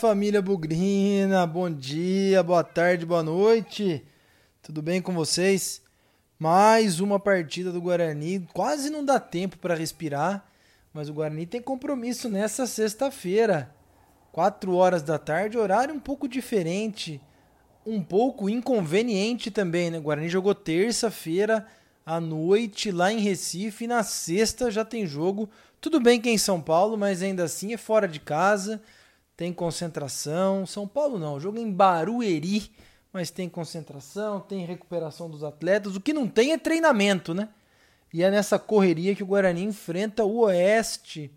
família Bugrina, bom dia, boa tarde, boa noite. Tudo bem com vocês? Mais uma partida do Guarani, quase não dá tempo para respirar, mas o Guarani tem compromisso nessa sexta-feira. 4 horas da tarde, horário um pouco diferente, um pouco inconveniente também, né? O Guarani jogou terça-feira à noite lá em Recife e na sexta já tem jogo. Tudo bem que é em São Paulo, mas ainda assim é fora de casa tem concentração. São Paulo não, jogo em Barueri, mas tem concentração, tem recuperação dos atletas. O que não tem é treinamento, né? E é nessa correria que o Guarani enfrenta o Oeste,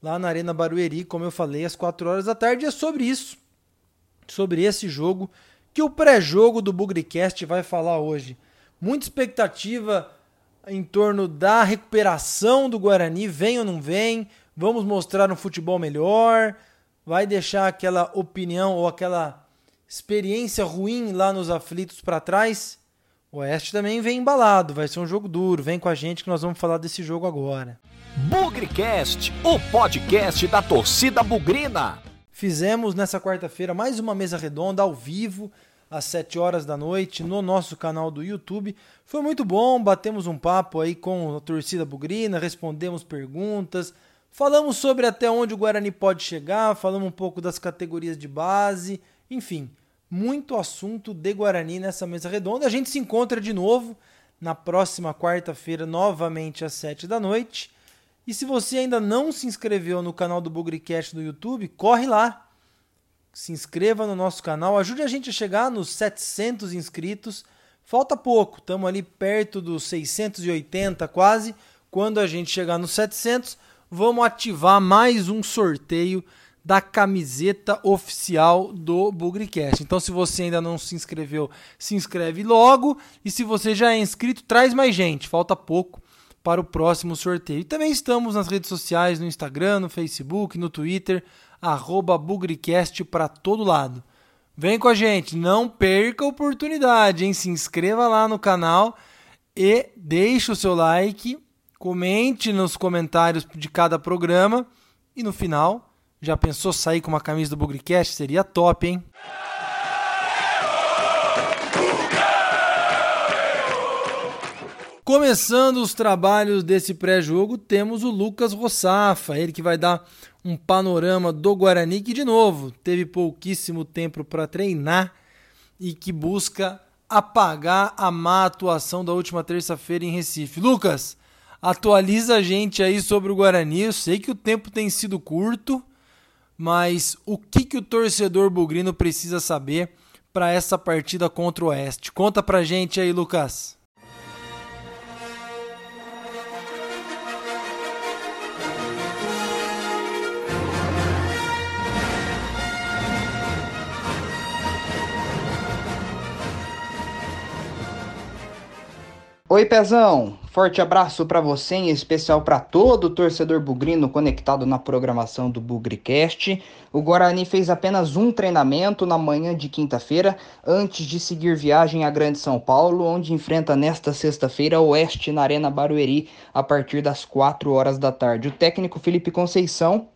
lá na Arena Barueri, como eu falei, às 4 horas da tarde. É sobre isso, sobre esse jogo, que o pré-jogo do Bugricast vai falar hoje. Muita expectativa em torno da recuperação do Guarani, vem ou não vem? Vamos mostrar um futebol melhor? Vai deixar aquela opinião ou aquela experiência ruim lá nos aflitos para trás. O Oeste também vem embalado, vai ser um jogo duro. Vem com a gente que nós vamos falar desse jogo agora. Bugrecast, o podcast da torcida bugrina. Fizemos nessa quarta-feira mais uma mesa redonda ao vivo às 7 horas da noite no nosso canal do YouTube. Foi muito bom, batemos um papo aí com a torcida bugrina, respondemos perguntas, Falamos sobre até onde o Guarani pode chegar, falamos um pouco das categorias de base, enfim, muito assunto de Guarani nessa mesa redonda. A gente se encontra de novo na próxima quarta-feira, novamente às 7 da noite. E se você ainda não se inscreveu no canal do Bugricast do YouTube, corre lá. Se inscreva no nosso canal, ajude a gente a chegar nos 700 inscritos. Falta pouco, estamos ali perto dos 680 quase. Quando a gente chegar nos 700, vamos ativar mais um sorteio da camiseta oficial do Bugricast. Então, se você ainda não se inscreveu, se inscreve logo. E se você já é inscrito, traz mais gente. Falta pouco para o próximo sorteio. E também estamos nas redes sociais, no Instagram, no Facebook, no Twitter, arroba Bugricast para todo lado. Vem com a gente, não perca a oportunidade, hein? Se inscreva lá no canal e deixe o seu like Comente nos comentários de cada programa. E no final, já pensou sair com uma camisa do Bugrecast? Seria top, hein? Começando os trabalhos desse pré-jogo, temos o Lucas Rossafa, ele que vai dar um panorama do Guarani, que de novo teve pouquíssimo tempo para treinar e que busca apagar a má atuação da última terça-feira em Recife. Lucas, Atualiza a gente aí sobre o Guarani. Eu sei que o tempo tem sido curto, mas o que, que o torcedor bugrino precisa saber para essa partida contra o Oeste? Conta pra gente aí, Lucas. Oi, Pezão! Forte abraço para você, em especial para todo o torcedor bugrino conectado na programação do Bugricast. O Guarani fez apenas um treinamento na manhã de quinta-feira, antes de seguir viagem à Grande São Paulo, onde enfrenta nesta sexta-feira o Oeste na Arena Barueri, a partir das 4 horas da tarde. O técnico Felipe Conceição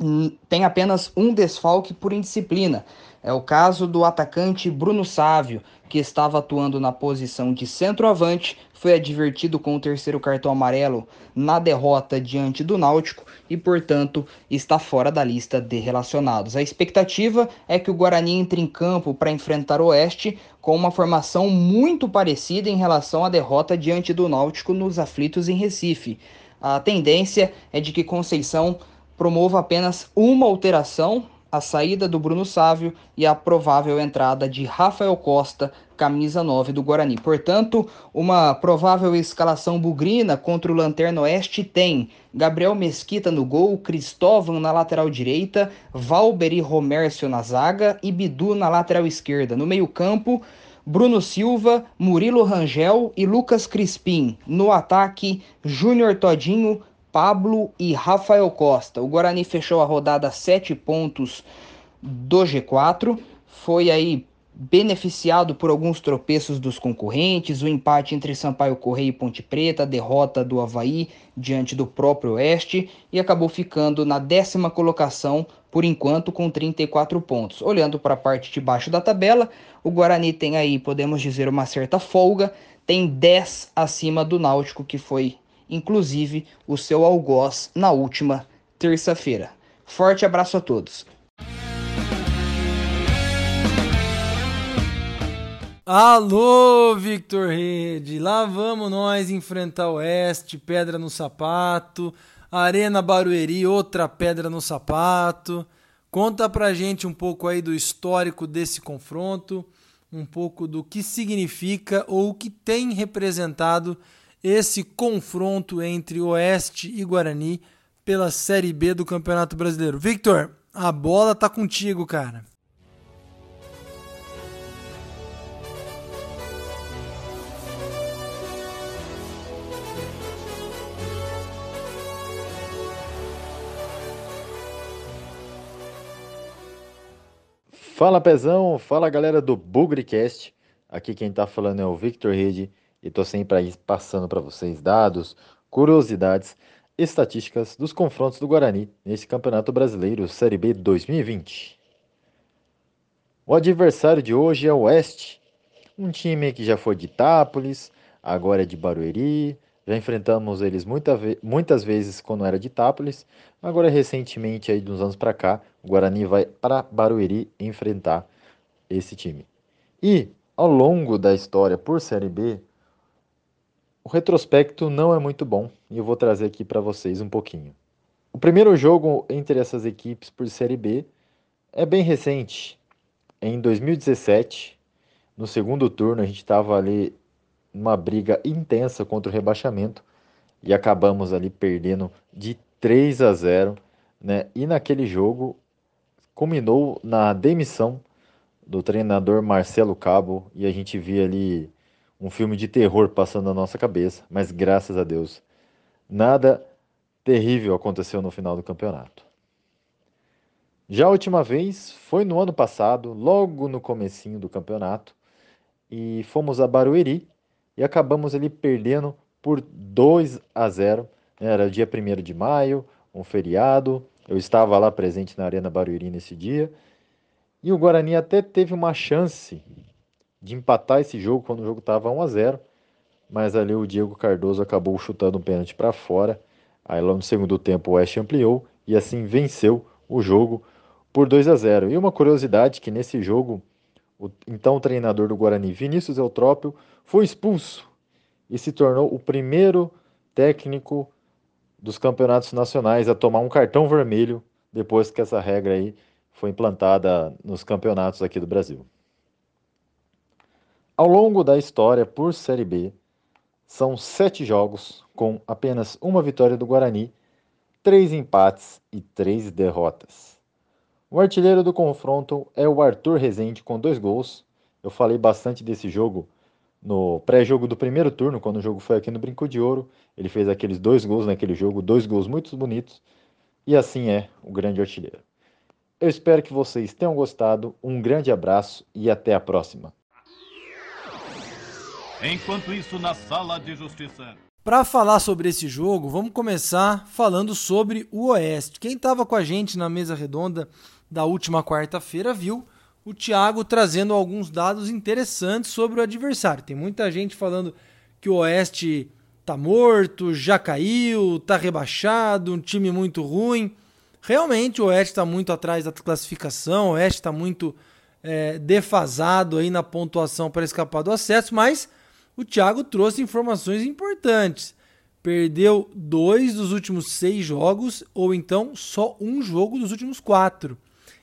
hum, tem apenas um desfalque por indisciplina. É o caso do atacante Bruno Sávio, que estava atuando na posição de centroavante, foi advertido com o terceiro cartão amarelo na derrota diante do Náutico e, portanto, está fora da lista de relacionados. A expectativa é que o Guarani entre em campo para enfrentar o Oeste com uma formação muito parecida em relação à derrota diante do Náutico nos aflitos em Recife. A tendência é de que Conceição promova apenas uma alteração a saída do Bruno Sávio e a provável entrada de Rafael Costa, camisa 9 do Guarani. Portanto, uma provável escalação bugrina contra o Lanterna Oeste tem Gabriel Mesquita no gol, Cristóvão na lateral direita, Valber e Romércio na zaga e Bidu na lateral esquerda. No meio-campo, Bruno Silva, Murilo Rangel e Lucas Crispim. No ataque, Júnior Todinho, Pablo e Rafael Costa. O Guarani fechou a rodada a 7 pontos do G4. Foi aí beneficiado por alguns tropeços dos concorrentes, o empate entre Sampaio Correia e Ponte Preta, a derrota do Havaí diante do próprio Oeste e acabou ficando na décima colocação por enquanto com 34 pontos. Olhando para a parte de baixo da tabela, o Guarani tem aí, podemos dizer, uma certa folga, tem 10 acima do Náutico, que foi inclusive o seu algoz na última terça-feira. Forte abraço a todos. Alô, Victor Rede! Lá vamos nós enfrentar o Oeste, pedra no sapato. Arena Barueri, outra pedra no sapato. Conta pra gente um pouco aí do histórico desse confronto, um pouco do que significa ou o que tem representado esse confronto entre Oeste e Guarani pela Série B do Campeonato Brasileiro. Victor, a bola tá contigo, cara. Fala Pezão, fala galera do Bugrecast. Aqui quem tá falando é o Victor Rede e tô sempre aí passando para vocês dados, curiosidades, estatísticas dos confrontos do Guarani nesse Campeonato Brasileiro Série B 2020. O adversário de hoje é o Oeste, um time que já foi de Itápolis, agora é de Barueri, já enfrentamos eles muita ve muitas vezes quando era de Itápolis. Agora, recentemente, aí, de uns anos para cá, o Guarani vai para Barueri enfrentar esse time. E, ao longo da história por Série B, o retrospecto não é muito bom e eu vou trazer aqui para vocês um pouquinho. O primeiro jogo entre essas equipes por Série B é bem recente. É em 2017, no segundo turno, a gente estava ali uma briga intensa contra o rebaixamento e acabamos ali perdendo de 3 a 0, né? E naquele jogo culminou na demissão do treinador Marcelo Cabo e a gente via ali um filme de terror passando na nossa cabeça, mas graças a Deus nada terrível aconteceu no final do campeonato. Já a última vez foi no ano passado, logo no comecinho do campeonato, e fomos a Barueri e acabamos ali perdendo por 2 a 0. Era dia 1 de maio, um feriado. Eu estava lá presente na Arena Barueri nesse dia. E o Guarani até teve uma chance de empatar esse jogo quando o jogo estava 1 a 0, mas ali o Diego Cardoso acabou chutando um pênalti para fora. Aí lá no segundo tempo o Oeste ampliou e assim venceu o jogo por 2 a 0. E uma curiosidade que nesse jogo o então treinador do Guarani, Vinícius Eutrópio, foi expulso e se tornou o primeiro técnico dos campeonatos nacionais a tomar um cartão vermelho depois que essa regra aí foi implantada nos campeonatos aqui do Brasil. Ao longo da história por Série B, são sete jogos com apenas uma vitória do Guarani, três empates e três derrotas. O artilheiro do confronto é o Arthur Rezende com dois gols. Eu falei bastante desse jogo no pré-jogo do primeiro turno, quando o jogo foi aqui no Brinco de Ouro. Ele fez aqueles dois gols naquele jogo, dois gols muito bonitos. E assim é o grande artilheiro. Eu espero que vocês tenham gostado. Um grande abraço e até a próxima. Enquanto isso, na sala de justiça. Para falar sobre esse jogo, vamos começar falando sobre o Oeste. Quem estava com a gente na mesa redonda da última quarta-feira viu o Thiago trazendo alguns dados interessantes sobre o adversário. Tem muita gente falando que o Oeste tá morto, já caiu, tá rebaixado, um time muito ruim. Realmente o Oeste está muito atrás da classificação, o Oeste está muito é, defasado aí na pontuação para escapar do acesso, mas o Thiago trouxe informações importantes. Perdeu dois dos últimos seis jogos, ou então só um jogo dos últimos quatro.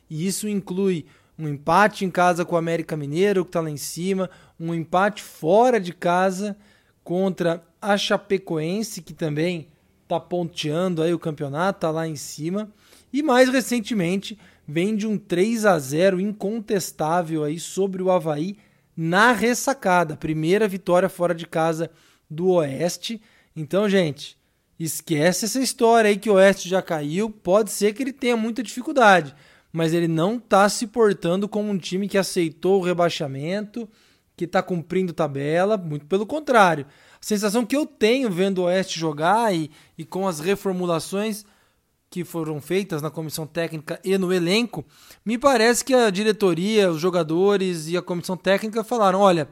E isso inclui um empate em casa com o América Mineiro, que está lá em cima, um empate fora de casa contra a Chapecoense, que também está ponteando aí o campeonato, está lá em cima. E mais recentemente, vem de um 3 a 0 incontestável aí sobre o Havaí na ressacada. Primeira vitória fora de casa do Oeste. Então, gente, esquece essa história aí que o Oeste já caiu. Pode ser que ele tenha muita dificuldade, mas ele não está se portando como um time que aceitou o rebaixamento, que está cumprindo tabela, muito pelo contrário. A sensação que eu tenho vendo o Oeste jogar e, e com as reformulações que foram feitas na comissão técnica e no elenco, me parece que a diretoria, os jogadores e a comissão técnica falaram: olha,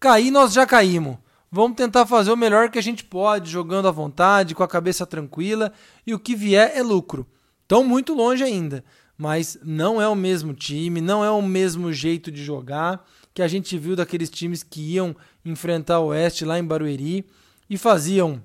cair nós já caímos. Vamos tentar fazer o melhor que a gente pode, jogando à vontade, com a cabeça tranquila, e o que vier é lucro. Estão muito longe ainda, mas não é o mesmo time, não é o mesmo jeito de jogar que a gente viu daqueles times que iam enfrentar o Oeste lá em Barueri e faziam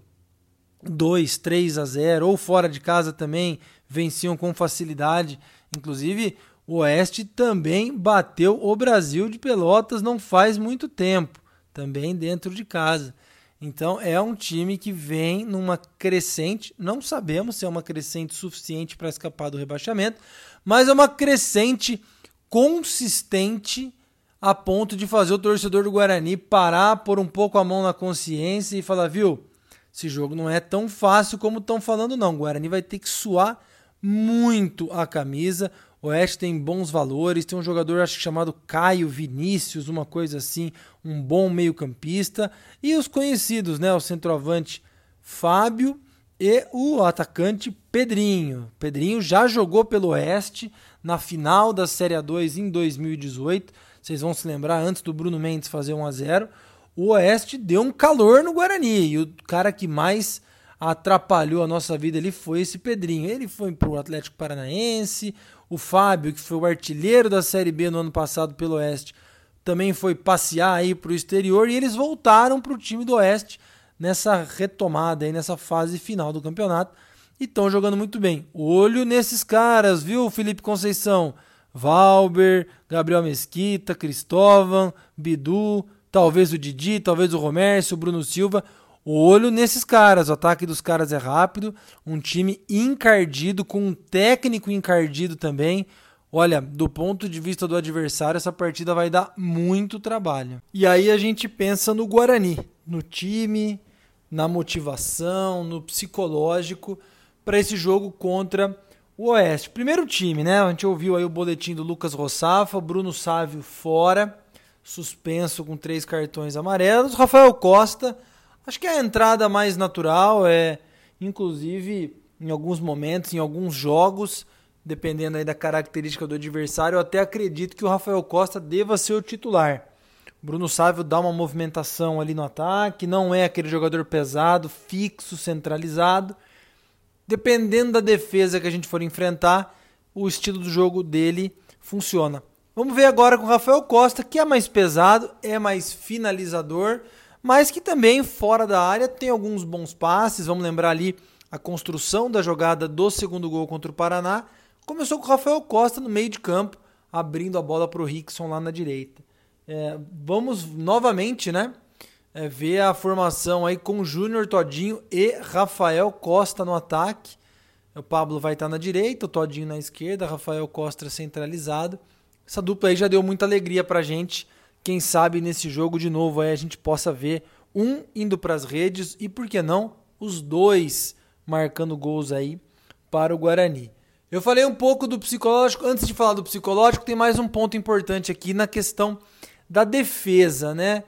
2, 3 a 0, ou fora de casa também venciam com facilidade. Inclusive, o Oeste também bateu o Brasil de Pelotas não faz muito tempo, também dentro de casa. Então é um time que vem numa crescente, não sabemos se é uma crescente suficiente para escapar do rebaixamento, mas é uma crescente consistente a ponto de fazer o torcedor do Guarani parar, pôr um pouco a mão na consciência e falar, viu, esse jogo não é tão fácil como estão falando, não. O Guarani vai ter que suar muito a camisa. O Oeste tem bons valores, tem um jogador acho chamado Caio Vinícius, uma coisa assim, um bom meio-campista. E os conhecidos, né? O centroavante Fábio e o atacante Pedrinho. Pedrinho já jogou pelo Oeste na final da Série A2 em 2018. Vocês vão se lembrar, antes do Bruno Mendes fazer 1 a 0 o Oeste deu um calor no Guarani. E o cara que mais atrapalhou a nossa vida ali foi esse Pedrinho. Ele foi para o Atlético Paranaense. O Fábio, que foi o artilheiro da Série B no ano passado pelo Oeste, também foi passear aí para o exterior. E eles voltaram para o time do Oeste nessa retomada aí, nessa fase final do campeonato. E estão jogando muito bem. Olho nesses caras, viu, Felipe Conceição? Valber, Gabriel Mesquita, Cristóvão, Bidu, talvez o Didi, talvez o Romércio, o Bruno Silva. Olho nesses caras, o ataque dos caras é rápido, um time encardido, com um técnico encardido também. Olha, do ponto de vista do adversário, essa partida vai dar muito trabalho. E aí a gente pensa no Guarani, no time, na motivação, no psicológico para esse jogo contra o Oeste. Primeiro time, né? A gente ouviu aí o boletim do Lucas Rossafa, Bruno Sávio fora suspenso com três cartões amarelos. Rafael Costa, acho que é a entrada mais natural, é inclusive em alguns momentos, em alguns jogos, dependendo aí da característica do adversário, eu até acredito que o Rafael Costa deva ser o titular. Bruno Sávio dá uma movimentação ali no ataque, não é aquele jogador pesado, fixo, centralizado. Dependendo da defesa que a gente for enfrentar, o estilo do jogo dele funciona. Vamos ver agora com o Rafael Costa, que é mais pesado, é mais finalizador, mas que também fora da área tem alguns bons passes. Vamos lembrar ali a construção da jogada do segundo gol contra o Paraná. Começou com o Rafael Costa no meio de campo, abrindo a bola para o Rickson lá na direita. É, vamos novamente, né? É, ver a formação aí com Júnior Todinho e Rafael Costa no ataque. O Pablo vai estar na direita, o Todinho na esquerda, Rafael Costa centralizado. Essa dupla aí já deu muita alegria pra gente. Quem sabe nesse jogo de novo aí a gente possa ver um indo para as redes e por que não os dois marcando gols aí para o Guarani. Eu falei um pouco do psicológico, antes de falar do psicológico, tem mais um ponto importante aqui na questão da defesa, né?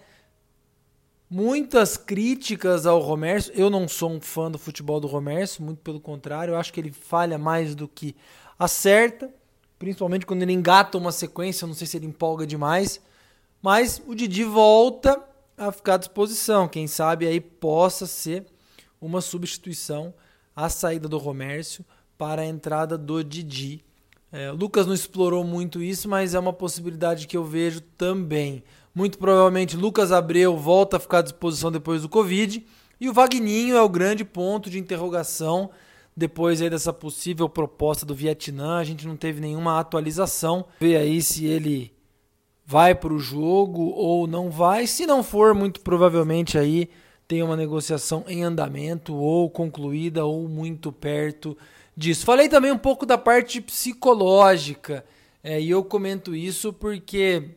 Muitas críticas ao Romércio. Eu não sou um fã do futebol do Romércio, muito pelo contrário, eu acho que ele falha mais do que acerta principalmente quando ele engata uma sequência, não sei se ele empolga demais, mas o Didi volta a ficar à disposição, quem sabe aí possa ser uma substituição à saída do Romércio para a entrada do Didi. É, Lucas não explorou muito isso, mas é uma possibilidade que eu vejo também. Muito provavelmente Lucas Abreu volta a ficar à disposição depois do Covid. E o Vagninho é o grande ponto de interrogação depois aí dessa possível proposta do Vietnã, a gente não teve nenhuma atualização. Ver aí se ele vai para o jogo ou não vai. Se não for, muito provavelmente aí tem uma negociação em andamento ou concluída ou muito perto disso. Falei também um pouco da parte psicológica é, e eu comento isso porque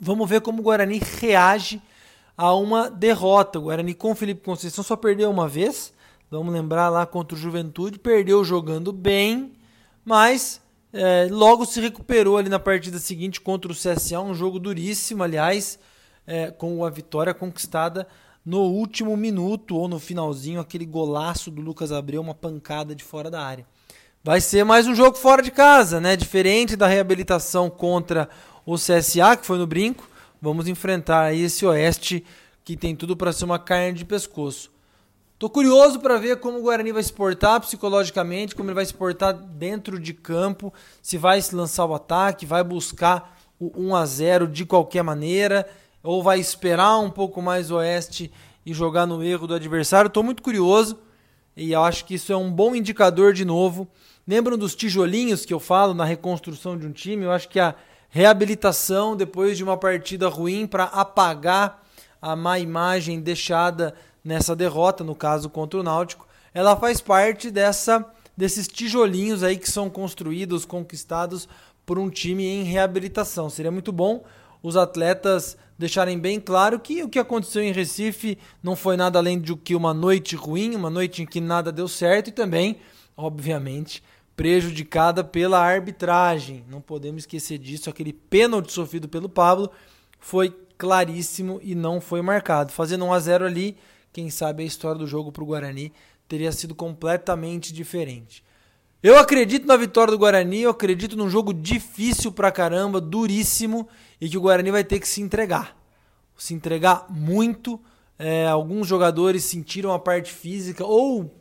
vamos ver como o Guarani reage a uma derrota. O Guarani com o Felipe Conceição só perdeu uma vez Vamos lembrar lá contra o Juventude, perdeu jogando bem, mas É, logo se recuperou ali na partida seguinte contra o CSA, um jogo duríssimo, aliás, é, com a vitória conquistada no último minuto ou no finalzinho, aquele golaço do Lucas Abreu, uma pancada de fora da área. Vai ser mais um jogo fora de casa, né? Diferente da reabilitação contra o CSA, que foi no brinco. Vamos enfrentar esse Oeste que tem tudo para ser uma carne de pescoço. Tô curioso para ver como o Guarani vai se portar psicologicamente, como ele vai se portar dentro de campo, se vai se lançar o ataque, vai buscar o 1 a 0 de qualquer maneira, ou vai esperar um pouco mais o Oeste e jogar no erro do adversário. Tô muito curioso e eu acho que isso é um bom indicador de novo. Lembram dos tijolinhos que eu falo na reconstrução de um time? Eu acho que a reabilitação depois de uma partida ruim para apagar a má imagem deixada nessa derrota, no caso contra o Náutico, ela faz parte dessa desses tijolinhos aí que são construídos, conquistados por um time em reabilitação. Seria muito bom os atletas deixarem bem claro que o que aconteceu em Recife não foi nada além de que uma noite ruim, uma noite em que nada deu certo e também, obviamente, prejudicada pela arbitragem. Não podemos esquecer disso. Aquele pênalti sofrido pelo Pablo foi claríssimo e não foi marcado. Fazendo 1 a 0 ali, quem sabe a história do jogo para o Guarani teria sido completamente diferente. Eu acredito na vitória do Guarani, eu acredito num jogo difícil pra caramba, duríssimo, e que o Guarani vai ter que se entregar. Se entregar muito. É, alguns jogadores sentiram a parte física ou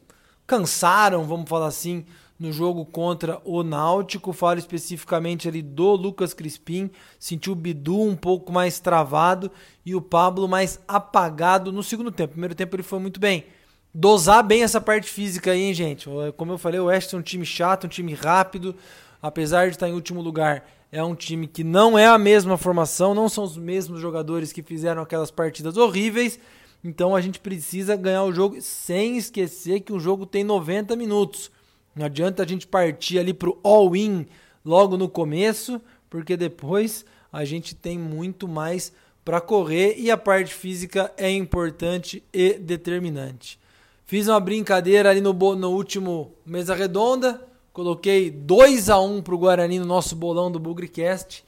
cansaram, vamos falar assim, no jogo contra o Náutico. Falo especificamente ali do Lucas Crispim. Sentiu o Bidu um pouco mais travado e o Pablo mais apagado no segundo tempo. primeiro tempo ele foi muito bem. Dosar bem essa parte física aí, hein, gente? Como eu falei, o West é um time chato, um time rápido. Apesar de estar em último lugar, é um time que não é a mesma formação, não são os mesmos jogadores que fizeram aquelas partidas horríveis. Então a gente precisa ganhar o jogo sem esquecer que o jogo tem 90 minutos. Não adianta a gente partir ali para o all-in logo no começo, porque depois a gente tem muito mais para correr e a parte física é importante e determinante. Fiz uma brincadeira ali no, no último mesa redonda, coloquei 2 a 1 para o Guarani no nosso bolão do Bugricast.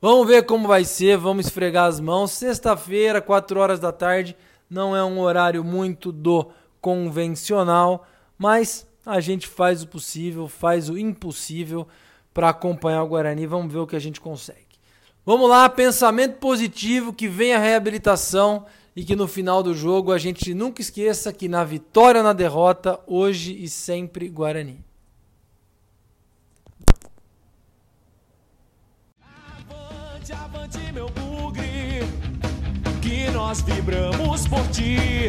Vamos ver como vai ser, vamos esfregar as mãos. Sexta-feira, 4 horas da tarde, não é um horário muito do convencional, mas a gente faz o possível, faz o impossível para acompanhar o Guarani. Vamos ver o que a gente consegue. Vamos lá, pensamento positivo, que vem a reabilitação e que no final do jogo a gente nunca esqueça que na vitória ou na derrota, hoje e sempre Guarani. Avante, avante, meu bugre, que nós vibramos por ti